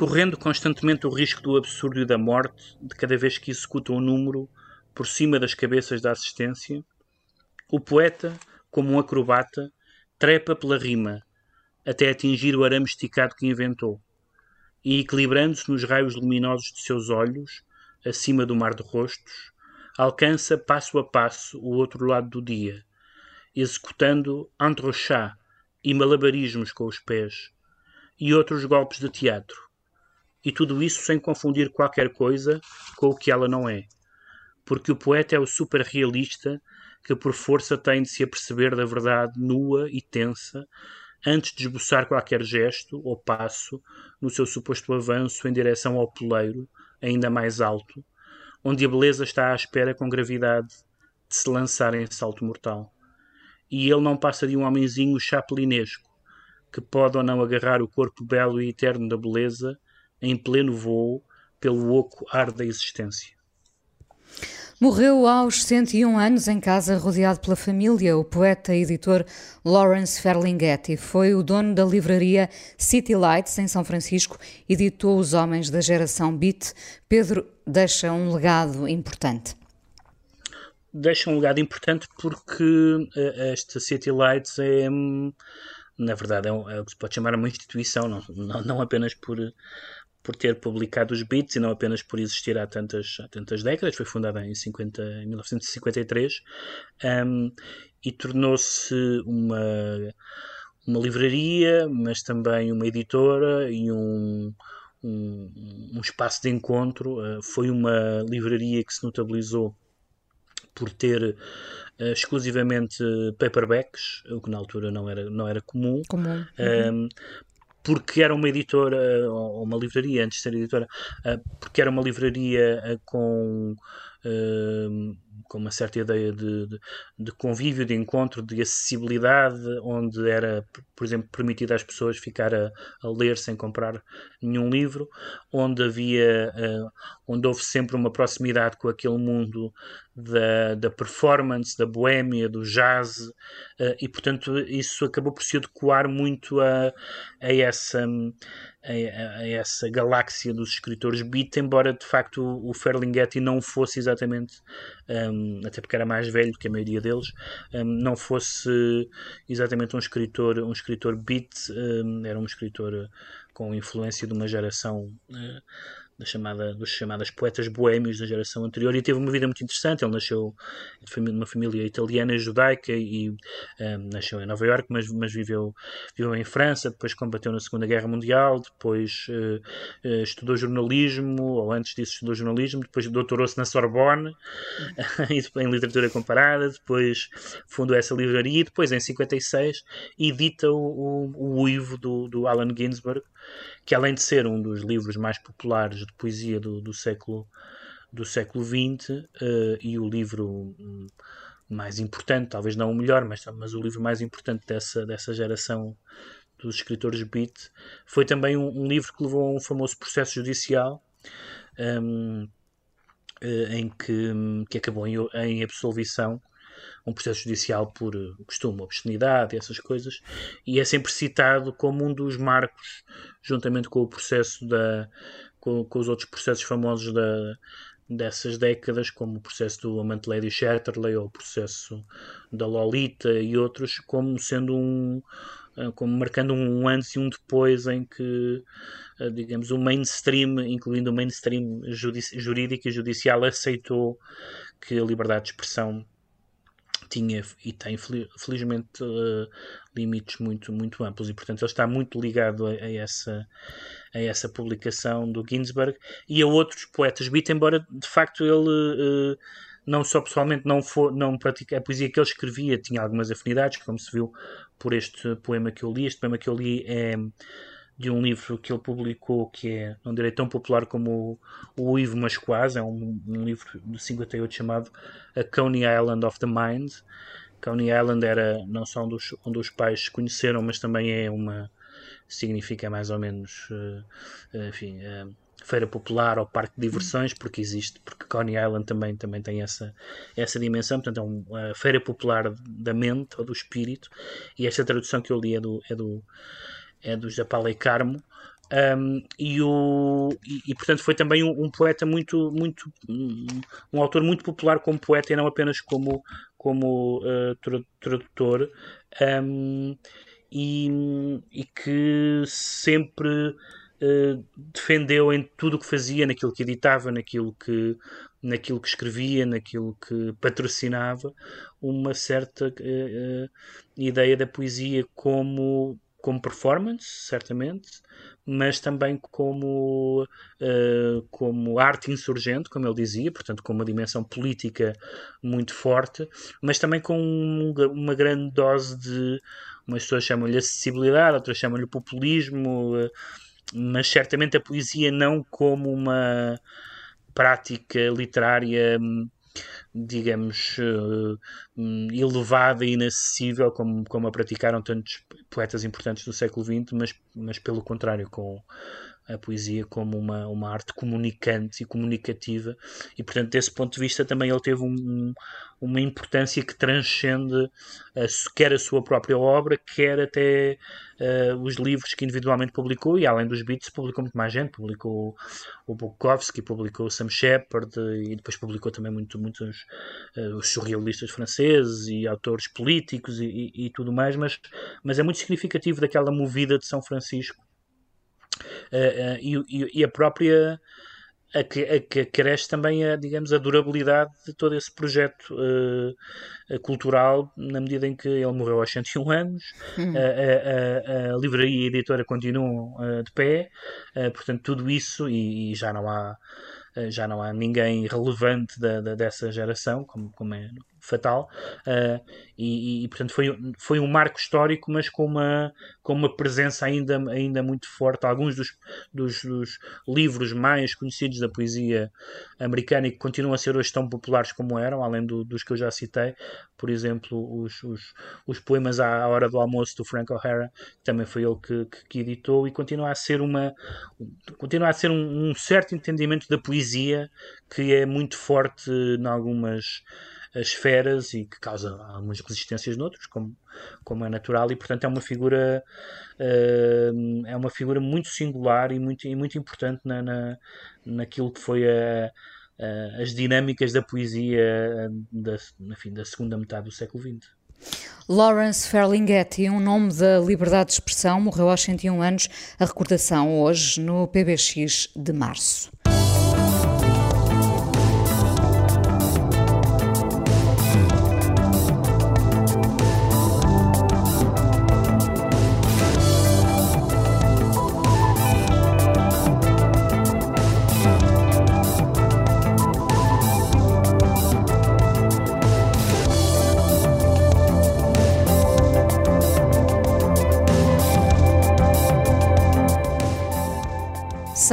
Correndo constantemente o risco do absurdo e da morte, de cada vez que executa um número por cima das cabeças da assistência, o poeta, como um acrobata, trepa pela rima, até atingir o arame esticado que inventou, e equilibrando-se nos raios luminosos de seus olhos, acima do mar de rostos, alcança passo a passo o outro lado do dia, executando entrechats e malabarismos com os pés, e outros golpes de teatro. E tudo isso sem confundir qualquer coisa com o que ela não é. Porque o poeta é o superrealista que por força tem de se aperceber da verdade nua e tensa antes de esboçar qualquer gesto ou passo no seu suposto avanço em direção ao poleiro, ainda mais alto, onde a beleza está à espera com gravidade de se lançar em salto mortal. E ele não passa de um homenzinho chapelinesco, que pode ou não agarrar o corpo belo e eterno da beleza em pleno voo pelo oco ar da existência. Morreu aos 101 anos em casa, rodeado pela família. O poeta e editor Lawrence Ferlinghetti foi o dono da livraria City Lights, em São Francisco, editou Os Homens da Geração Beat. Pedro deixa um legado importante. Deixa um legado importante porque eh, esta City Lights é, hum, na verdade, é, é o que se pode chamar uma instituição, não, não, não apenas por por ter publicado os Beats e não apenas por existir há tantas, há tantas décadas. Foi fundada em, 50, em 1953 um, e tornou-se uma, uma livraria, mas também uma editora e um, um, um espaço de encontro. Uh, foi uma livraria que se notabilizou por ter uh, exclusivamente paperbacks, o que na altura não era, não era comum. comum. Uhum porque era uma editora, ou uma livraria, antes de ser editora, eh, porque era uma livraria eh, com uh, com uma certa ideia de, de, de, convívio, de encontro, de acessibilidade, onde era, por exemplo, permitido às pessoas ficar a, a ler sem comprar nenhum livro, onde havia, onde houve sempre uma proximidade com aquele mundo da, da performance, da boémia, do jazz, uh, e portanto isso acabou por se adequar muito a, a essa a, a, essa galáxia dos escritores beat, embora de facto o, o Ferlinghetti não fosse exatamente, um, até porque era mais velho que a maioria deles, um, não fosse exatamente um escritor, um escritor beat, um, era um escritor com influência de uma geração uh, da chamada, dos chamadas poetas boêmios da geração anterior e teve uma vida muito interessante. Ele nasceu numa família italiana judaica e um, nasceu em Nova York, mas, mas viveu, viveu em França, depois combateu na Segunda Guerra Mundial, depois uh, uh, estudou jornalismo, ou antes disso estudou jornalismo, depois doutorou-se na Sorbonne em literatura comparada, depois fundou essa livraria e depois em 56 edita o, o, o Uivo do, do Allen Ginsberg que além de ser um dos livros mais populares de poesia do, do século do século XX uh, e o livro um, mais importante, talvez não o melhor, mas, mas o livro mais importante dessa, dessa geração dos escritores beat, foi também um, um livro que levou a um famoso processo judicial um, uh, em que, que acabou em, em absolvição um processo judicial por eh, costume, obscenidade, essas coisas, e é sempre citado como um dos marcos, juntamente com o processo da. com, com os outros processos famosos da, dessas décadas, como o processo do amante Lady Chatterley ou o processo da Lolita e outros, como sendo um eh, como marcando um antes e um depois em que eh, digamos o mainstream, incluindo o mainstream jurídico e judicial aceitou que a liberdade de expressão tinha e tem felizmente uh, limites muito, muito amplos. E portanto ele está muito ligado a, a, essa, a essa publicação do Ginsberg e a outros poetas beat, embora de facto ele uh, não só pessoalmente não, for, não pratica a poesia que ele escrevia tinha algumas afinidades, como se viu por este poema que eu li, este poema que eu li é de um livro que ele publicou que é, não direi tão popular como o, o Ivo, mas quase, é um, um, livro de 58 chamado A Coney Island of the Mind. Coney Island era não só onde os, onde os pais se conheceram, mas também é uma significa mais ou menos uh, enfim, uh, feira popular ou parque de diversões, porque existe, porque Coney Island também, também tem essa, essa dimensão, portanto é uma feira popular da mente ou do espírito, e esta tradução que eu li é do, é do é dos da Pala e Carmo. Um, e, o, e, e, portanto foi também um, um, poeta muito, muito um, autor muito popular como poeta e não apenas como, como uh, tradutor um, e, e, que sempre uh, defendeu em tudo o que fazia, naquilo que editava, naquilo que, naquilo que escrevia, naquilo que patrocinava, uma certa uh, ideia da poesia como, como performance, certamente, mas também como, uh, como arte insurgente, como ele dizia, portanto, com uma dimensão política muito forte, mas também com um, uma grande dose de. Umas pessoas chamam-lhe acessibilidade, outras chamam-lhe populismo, uh, mas certamente a poesia não como uma prática literária hum, digamos, uh, elevada e inacessível, como, como a praticaram tantos poetas importantes do século XX, mas, mas pelo contrário, com a poesia como uma, uma arte comunicante e comunicativa, e portanto, desse ponto de vista, também ele teve um, uma importância que transcende a, quer a sua própria obra, quer até uh, os livros que individualmente publicou, e além dos Beats, publicou muito mais gente, publicou o Bukowski, publicou Sam Shepard, e depois publicou também muito, muitos uh, os surrealistas franceses e autores políticos e, e, e tudo mais, mas, mas é muito significativo daquela movida de São Francisco uh, e, e, a própria a que, a que cresce também a, digamos, a durabilidade de todo esse projeto uh, cultural, na medida em que ele morreu aos 101 anos, uhum. a, a, a, livraria e a editora continuam de pé, portanto, tudo isso, e, e, já não há já não há ninguém relevante da, da, dessa geração, como, como é fatal, uh, e, e, portanto foi, foi um marco histórico, mas com uma, com uma presença ainda, ainda muito forte. Alguns dos, dos, dos livros mais conhecidos da poesia americana e que continuam a ser hoje tão populares como eram, além do, dos que eu já citei, por exemplo, os, os, os poemas à hora do almoço do Frank O'Hara, também foi ele que, que, que, editou, e continua a ser uma continua a ser um, um certo entendimento da poesia que é muito forte em algumas esferas e que causa algumas resistências noutros, como, como é natural, e portanto é uma figura uh, é uma figura muito singular e muito, e muito importante na, na, naquilo que foi a, a, as dinâmicas da poesia da, enfim, da segunda metade do século XX. Lawrence Ferlinghetti, um nome da liberdade de expressão, morreu aos 101 anos. A recordação hoje no PBX de março.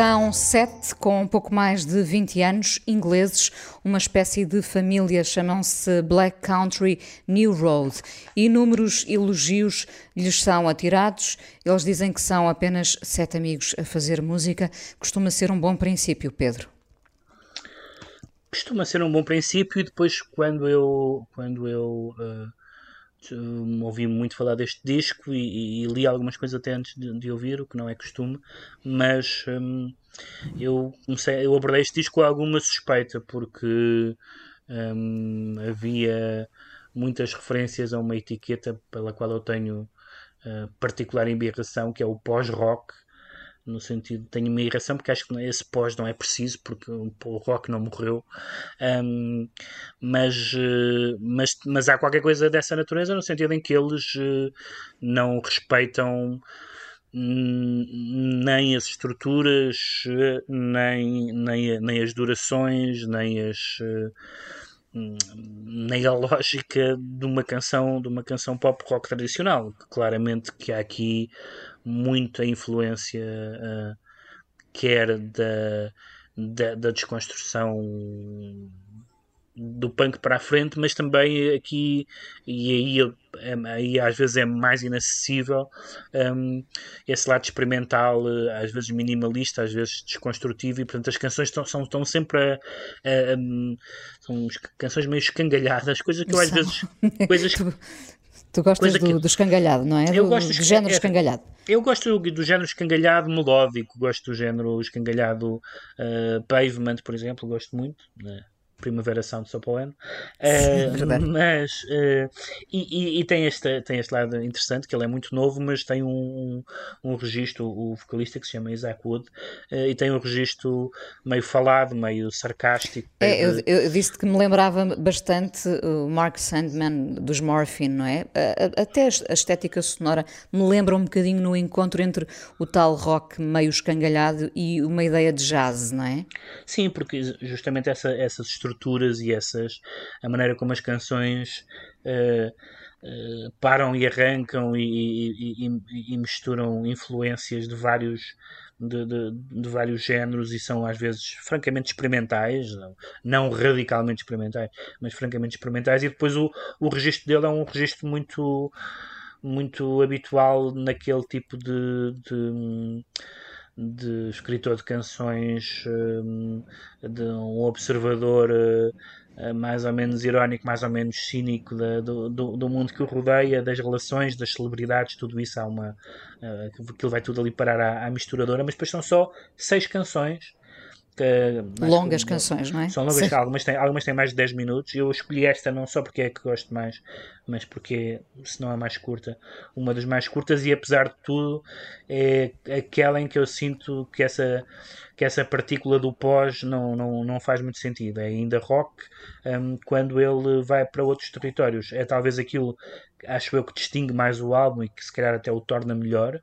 São sete, com um pouco mais de 20 anos, ingleses, uma espécie de família, chamam-se Black Country New Road. Inúmeros elogios lhes são atirados. Eles dizem que são apenas sete amigos a fazer música. Costuma ser um bom princípio, Pedro. Costuma ser um bom princípio e depois quando eu, quando eu uh ouvi muito falar deste disco e, e, li algumas coisas até antes de, de, ouvir, o que não é costume, mas hum, eu comecei, eu abordei este disco com alguma suspeita porque hum, havia muitas referências a uma etiqueta pela qual eu tenho uh, particular embirração, que é o pós-rock, no sentido tenho uma irração porque acho que esse pós não é preciso porque o Rock não morreu. Um, mas, eh, mas, mas há qualquer coisa dessa natureza no sentido em que eles uh, não respeitam nem as estruturas nem, nem, nem as durações nem as nem a lógica de uma canção de uma canção pop rock tradicional. Claramente que há aqui muita influência uh, quer da, da, da, desconstrução do punk para a frente, mas também aqui, e aí, é, aí às vezes é mais inacessível, um, esse lado experimental, eh, às vezes minimalista, às vezes desconstrutivo, e portanto as canções estão, são, estão sempre a, a, a, são canções meio escangalhadas, coisas que eu às vezes. Coisas, Tu gostas do, que... do escangalhado, não é? Eu do, gosto do, do género é, escangalhado. Eu gosto do, do, género escangalhado melódico, gosto do género escangalhado uh, pavement, por exemplo, gosto muito. Né? Primavera Sound só para o ano. Uh, mas uh, e, e, e, tem, este, tem este lado interessante que ele é muito novo, mas tem um, um, um registro, o vocalista que se chama Isaac Wood, uh, e tem um registro meio falado, meio sarcástico. É, eu, eu disse que me lembrava bastante o Mark Sandman dos Morphine, não é? Até a estética sonora me lembra um bocadinho no encontro entre o tal rock meio escangalhado e uma ideia de jazz, não é? Sim, porque justamente essa, essas estruturas estruturas e essas a maneira como as canções uh, uh, param e arrancam e, e, e, e, misturam influências de vários de, de, de, vários géneros e são às vezes francamente experimentais, não, não, radicalmente experimentais, mas francamente experimentais, e depois o, o registro dele é um registro muito muito habitual naquele tipo de, de de escritor de canções, hum, de um observador eh, eh, mais ou menos irónico, mais ou menos cínico do, do, do, mundo que o rodeia, das relações, das celebridades, tudo isso há uma. Aquilo vai tudo ali parar à, à misturadora, mas depois são só seis canções longas canções, não é? São longas, algumas têm, algumas têm mais de 10 minutos. Eu escolhi esta não só porque é que gosto mais, mas porque se não é mais curta, uma das mais curtas e apesar de tudo é aquela em que eu sinto que essa que essa partícula do pós não, não, não faz muito sentido. É ainda rock um, quando ele vai para outros territórios. É talvez aquilo, acho eu, que distingue mais o álbum e que se calhar até o torna melhor.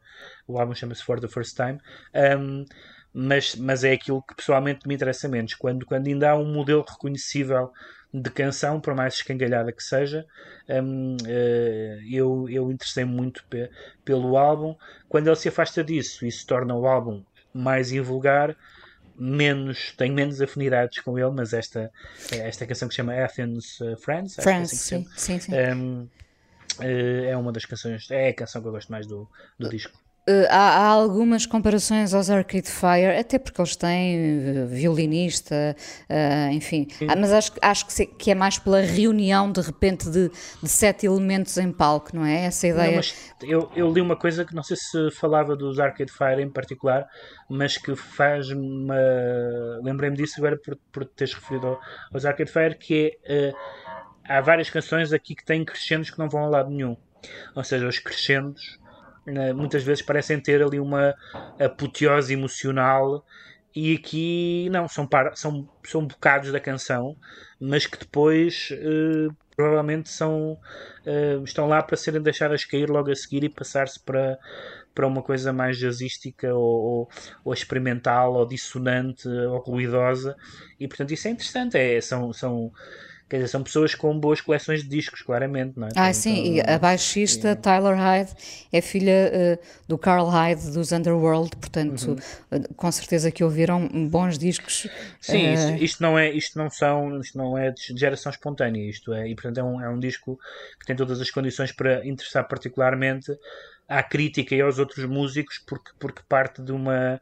O álbum chama-se For the First Time. Um, mas, mas é aquilo que pessoalmente me interessa menos. Quando, quando ainda há um modelo reconhecível de canção, por mais escangalhada que seja, um, uh, eh, eu, eu interessei-me muito pe pelo álbum. Quando ele se afasta disso e se torna o álbum mais invulgar, menos, tenho menos afinidades com ele, mas esta, esta canção que se chama Athens uh, Friends, Friends é assim sim, sim, sim. Um, uh, é uma das canções, é a canção que eu gosto mais do, do disco. Uh, há, há, algumas comparações aos Arcade Fire, até porque eles têm uh, violinista, uh, enfim, ah, mas acho, acho que, que, é mais pela reunião de repente de, de, sete elementos em palco, não é? Essa ideia. Não, eu, eu, li uma coisa que não sei se falava dos Arcade Fire em particular, mas que faz-me. Lembrei-me disso agora por, por teres referido aos Arcade Fire, que é. há várias canções aqui que têm crescendos que não vão a lado nenhum. Ou seja, os crescendos muitas vezes parecem ter ali uma apoteose emocional e aqui não, são, são, são bocados da canção, mas que depois uh, provavelmente são, uh, estão lá para serem deixadas cair logo a seguir e passar-se para, para uma coisa mais jazzística ou, ou, ou, experimental ou dissonante ou ruidosa. E portanto isso é interessante, é, são, são Quer dizer, são pessoas com boas coleções de discos, claramente, não é? Ah, então, sim, e a baixista sim. Tyler Hyde é filha uh, do Carl Hyde dos Underworld, portanto, uhum. uh, com certeza que ouviram bons discos. Sim, uh... isto, isto, não é, isto não são, isto não é de geração espontânea, isto é, e portanto é um, é um disco que tem todas as condições para interessar particularmente à crítica e aos outros músicos, porque, porque parte de uma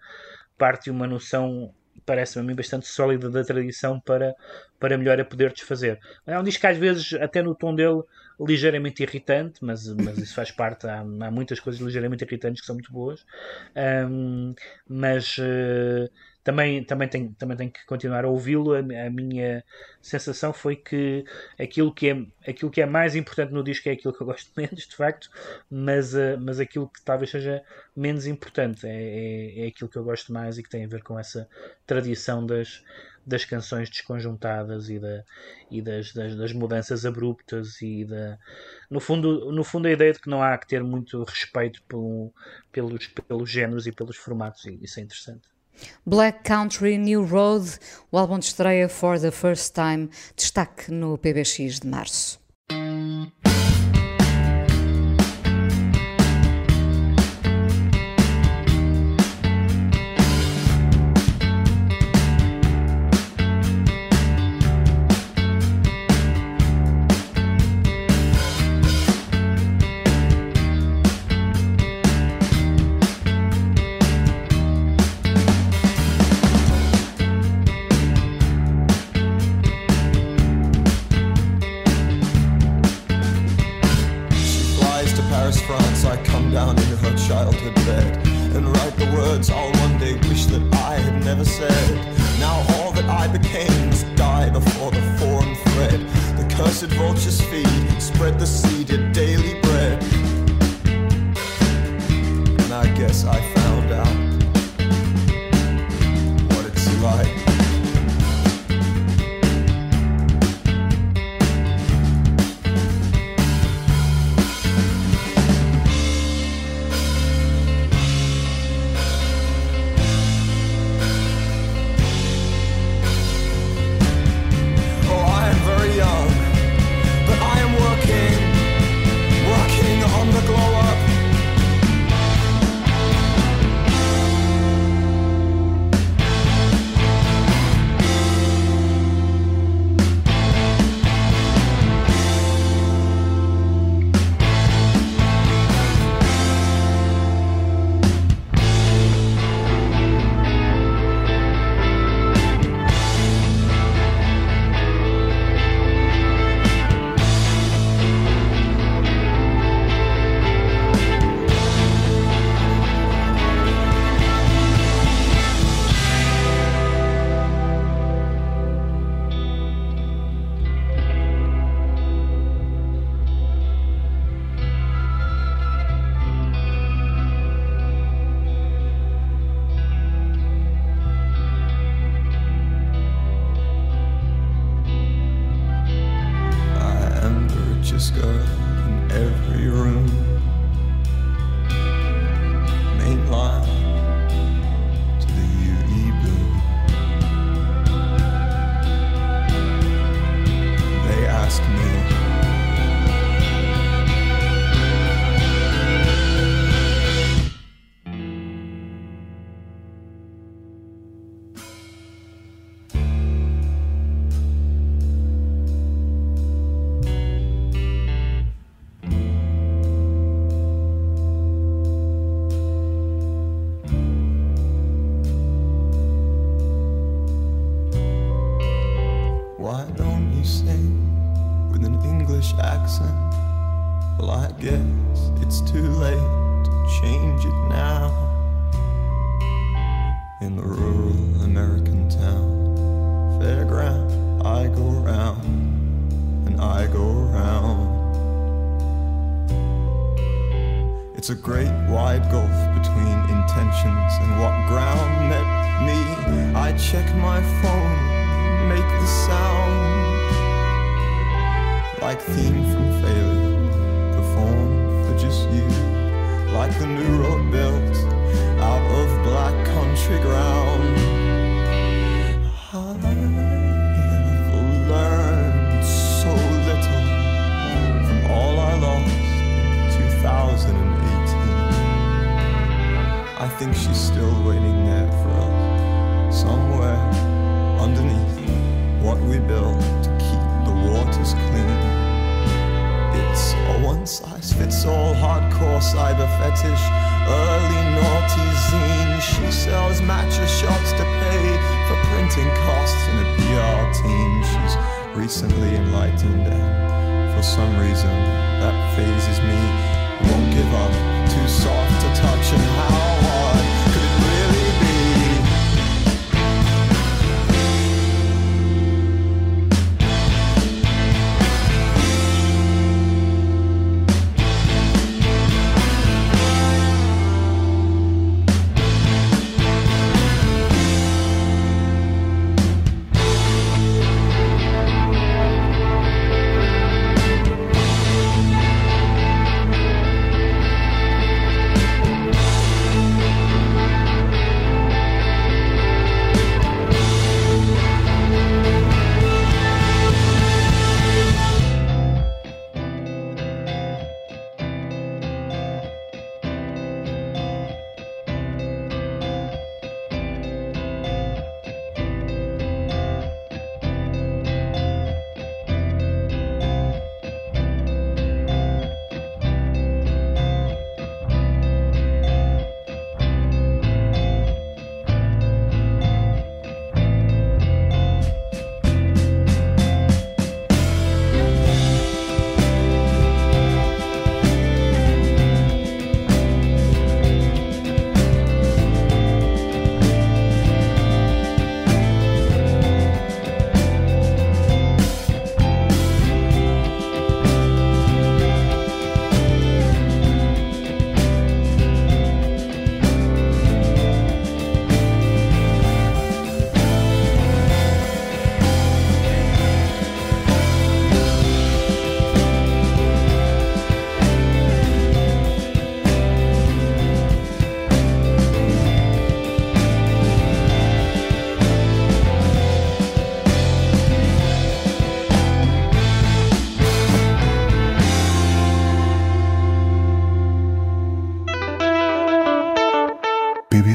parte de uma noção parece-me a mim bastante sólida da tradição para, para melhor a poder desfazer. É um disco que às vezes, até no tom dele, ligeiramente irritante, mas, mas isso faz parte, há, há muitas coisas ligeiramente irritantes que são muito boas, um, mas uh, também, também, tenho, também tenho que continuar a ouvi-lo. A, a, minha sensação foi que aquilo que, é, aquilo que é mais importante no disco é aquilo que eu gosto menos, de facto, mas, uh, mas aquilo que talvez seja menos importante é, é, é, aquilo que eu gosto mais e que tem a ver com essa tradição das, das canções desconjuntadas e, da, e das, das, das, mudanças abruptas e da, no fundo, no fundo a ideia de que não há que ter muito respeito pelo, pelos, pelos géneros e pelos formatos, e isso é interessante. Black Country New Road, o álbum de estreia For the First Time, destaque no PBX de março. childhood bed and write the words I'll one day wish that I had never said. Now all that I became is die before the foreign thread. The cursed vultures feed, spread the seed at daily bread. And I guess I found out what it's like.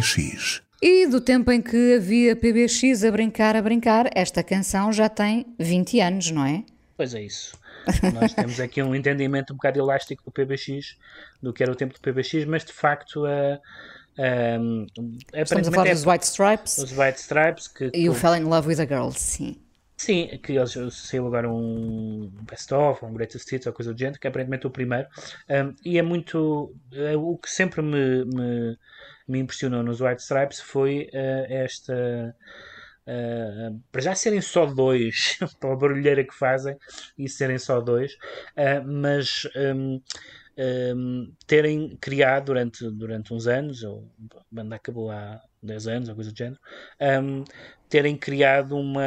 PBX. E do tempo em que havia PBX a brincar, a brincar, esta canção já tem 20 anos, não é? Pois é isso. Nós temos aqui um entendimento um bocado elástico do PBX, do que era o tempo do PBX, mas de facto a. Um, Estamos a falar é, dos White Stripes. Os White Stripes que, e o Fell in Love with a Girl, sim. Sim, que eles saiu agora um best-of, um greatest hits ou coisa do género, que é aparentemente o primeiro. Um, e é muito. É, o que sempre me, me, me, impressionou nos White Stripes foi uh, esta. Uh, para já serem só dois, pela barulheira que fazem, e serem só dois, uh, mas um, um, terem criado durante, durante uns anos, ou a banda acabou há 10 anos, ou coisa do género, um, terem criado uma,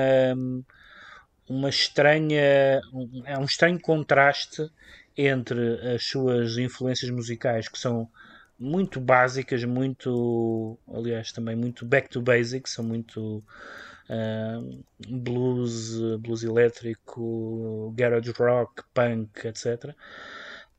uma estranha, é um estranho contraste entre as suas influências musicais, que são muito básicas, muito, aliás, também muito back to basics, são muito uh, blues, blues elétrico, garage rock, punk, etc.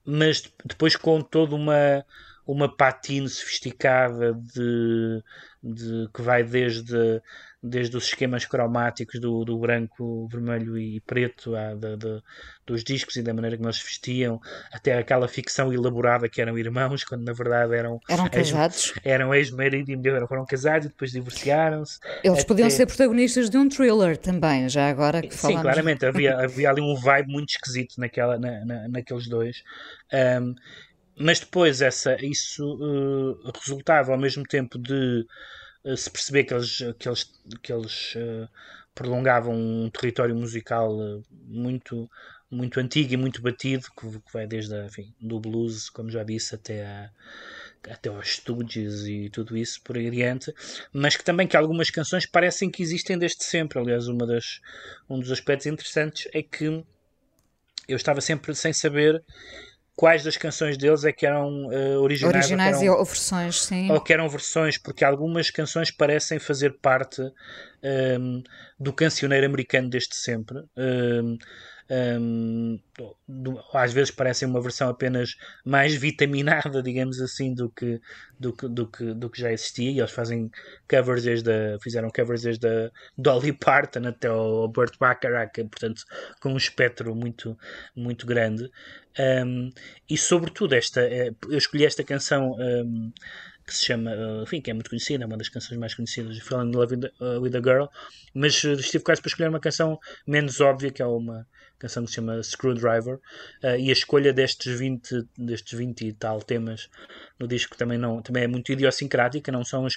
Mas depois com toda uma uma patine sofisticada de, de que vai desde desde os esquemas cromáticos do, do branco, vermelho e preto, a, de, de, dos discos e da maneira como eles vestiam, até aquela ficção elaborada que eram irmãos, quando na verdade eram, eram casados. Ex, eram ex-marido e mulher, foram casados e depois divorciaram-se. Eles até... podiam ser protagonistas de um thriller também, já agora que falamos. Sim, claramente, havia, havia ali um vibe muito esquisito naquela, na, na, naqueles dois. Um, mas depois essa, isso uh, resultava ao mesmo tempo de se perceber que eles, que eles, que eles uh, prolongavam um território musical muito, muito antigo e muito batido, que, vai desde enfim, do blues, como já disse, até, a, até aos estúdios e tudo isso por aí adiante, mas que também que algumas canções parecem que existem desde sempre. Aliás, uma das, um dos aspectos interessantes é que eu estava sempre sem saber quais das canções deles é que eram uh, originais, originais ou, eram, ou versões, sim. ou que eram versões, porque algumas canções parecem fazer parte um, ehm, do cancioneiro americano desde sempre. Um, ehm, um, às vezes parecem uma versão apenas mais vitaminada, digamos assim, do que, do que, do que, do que já existia. E eles fazem covers desde a, fizeram covers desde a Dolly Parton até o Burt Bacharach, portanto, com um espectro muito, muito grande. Um, e sobretudo, esta, eh, eu escolhi esta canção. Um, que se chama, enfim, que é muito conhecida, é uma das canções mais conhecidas de Falling in Love with, a Girl, mas estive quase para escolher uma canção menos óbvia, que é uma canção que se chama Screwdriver, uh, e a escolha destes 20, destes 20 e tal temas no disco também, não, também é muito idiosincrática, não são as,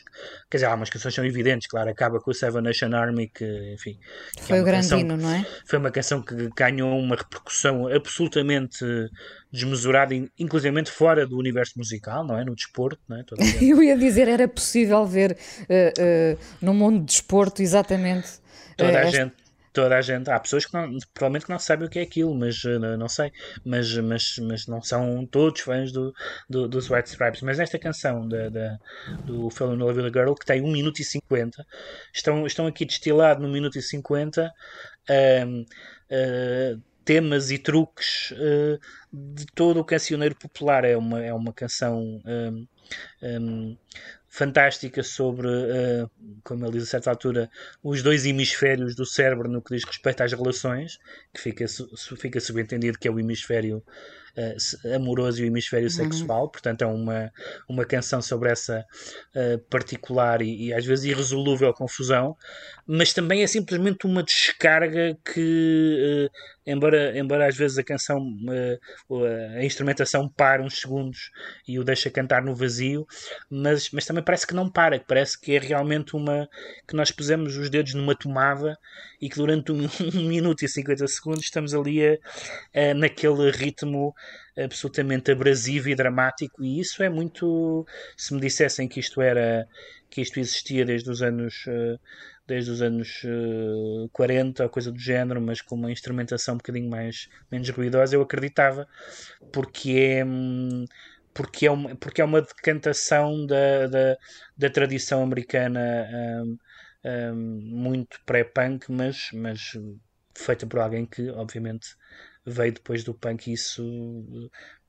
quer dizer, há umas canções são evidentes, claro, acaba com o Seven Nation Army, que, enfim... Que foi é o grandino, não é? Foi uma canção que ganhou uma repercussão absolutamente desmesurada, inclusive fora do universo musical, não é? No desporto, não é? Eu ia dizer, era possível ver uh, uh, no mundo do desporto, exatamente... Toda a gente toda a gente. Há pessoas que não, provavelmente que não sabem o que é aquilo, mas uh, não sei. Mas, mas, mas não são todos fãs do, do, dos White Stripes. Mas nesta canção da, da, do Fellow Love Girl, que tem 1 minuto e 50, estão, estão aqui destilados no minuto e 50 uh, uh, temas e truques uh, de todo o cancioneiro popular. É uma, é uma canção. Um, um, fantástica sobre, uh, como ele diz a certa altura, os dois hemisférios do cérebro no que diz respeito às relações, que fica, fica subentendido que é o hemisfério uh, amoroso e o hemisfério uhum. sexual, portanto é uma, uma canção sobre essa uh, particular e, e, às vezes irresolúvel confusão, mas também é simplesmente uma descarga que, embora, embora às vezes a canção, a instrumentação pare uns segundos e o deixa cantar no vazio, mas, mas também parece que não para, que parece que é realmente uma que nós pusemos os dedos numa tomada e que durante um, um minuto e 50 segundos estamos ali a, a, naquele ritmo absolutamente abrasivo e dramático. E isso é muito se me dissessem que isto era que isto existia desde os anos eh, desde os anos 40 ou coisa do género mas com uma instrumentação um bocadinho mais menos ruidosa eu acreditava porque é porque é uma, porque é uma decantação da, da, da tradição americana um, um, muito pré-punk mas, mas feita por alguém que obviamente veio depois do punk e isso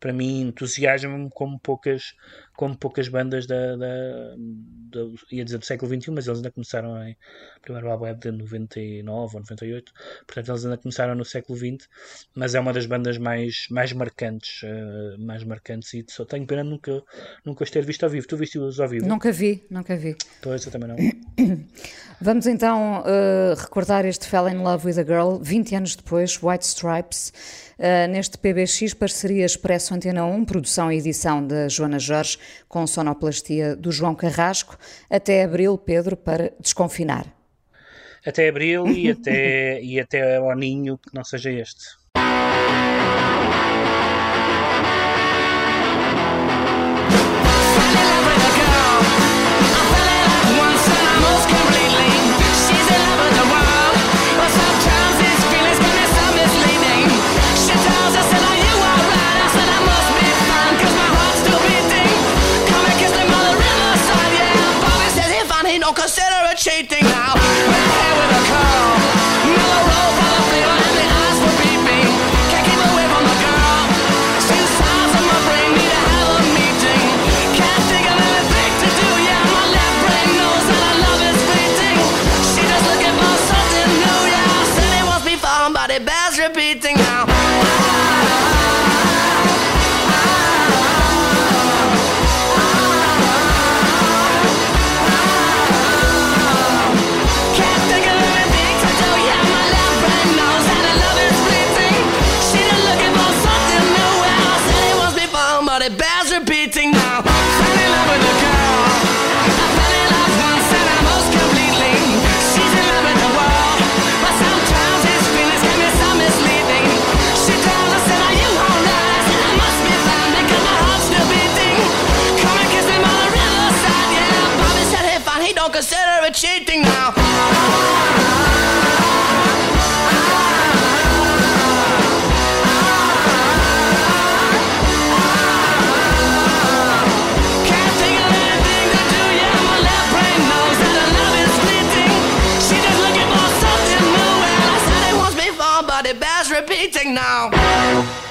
para mim entusiasma-me como poucas, como poucas bandas da, da, da, ia dizer do século XXI, mas eles ainda começaram em primeiro álbum é de 99 ou 98, portanto eles ainda começaram no século XX, mas é uma das bandas mais, mais marcantes, uh, mais marcantes e só tenho pena nunca, nunca os ter visto ao vivo. Tu viste-os ao vivo? Nunca vi, nunca vi. Pois, eu também não. Vamos então uh, recordar este Fell in Love with a Girl, 20 anos depois, White Stripes. Uh, neste PBX, parceria Expresso Antena 1, produção e edição da Joana Jorge, com sonoplastia do João Carrasco, até abril, Pedro, para desconfinar. Até abril e até, e até ao ninho que não seja este. shade repeating now.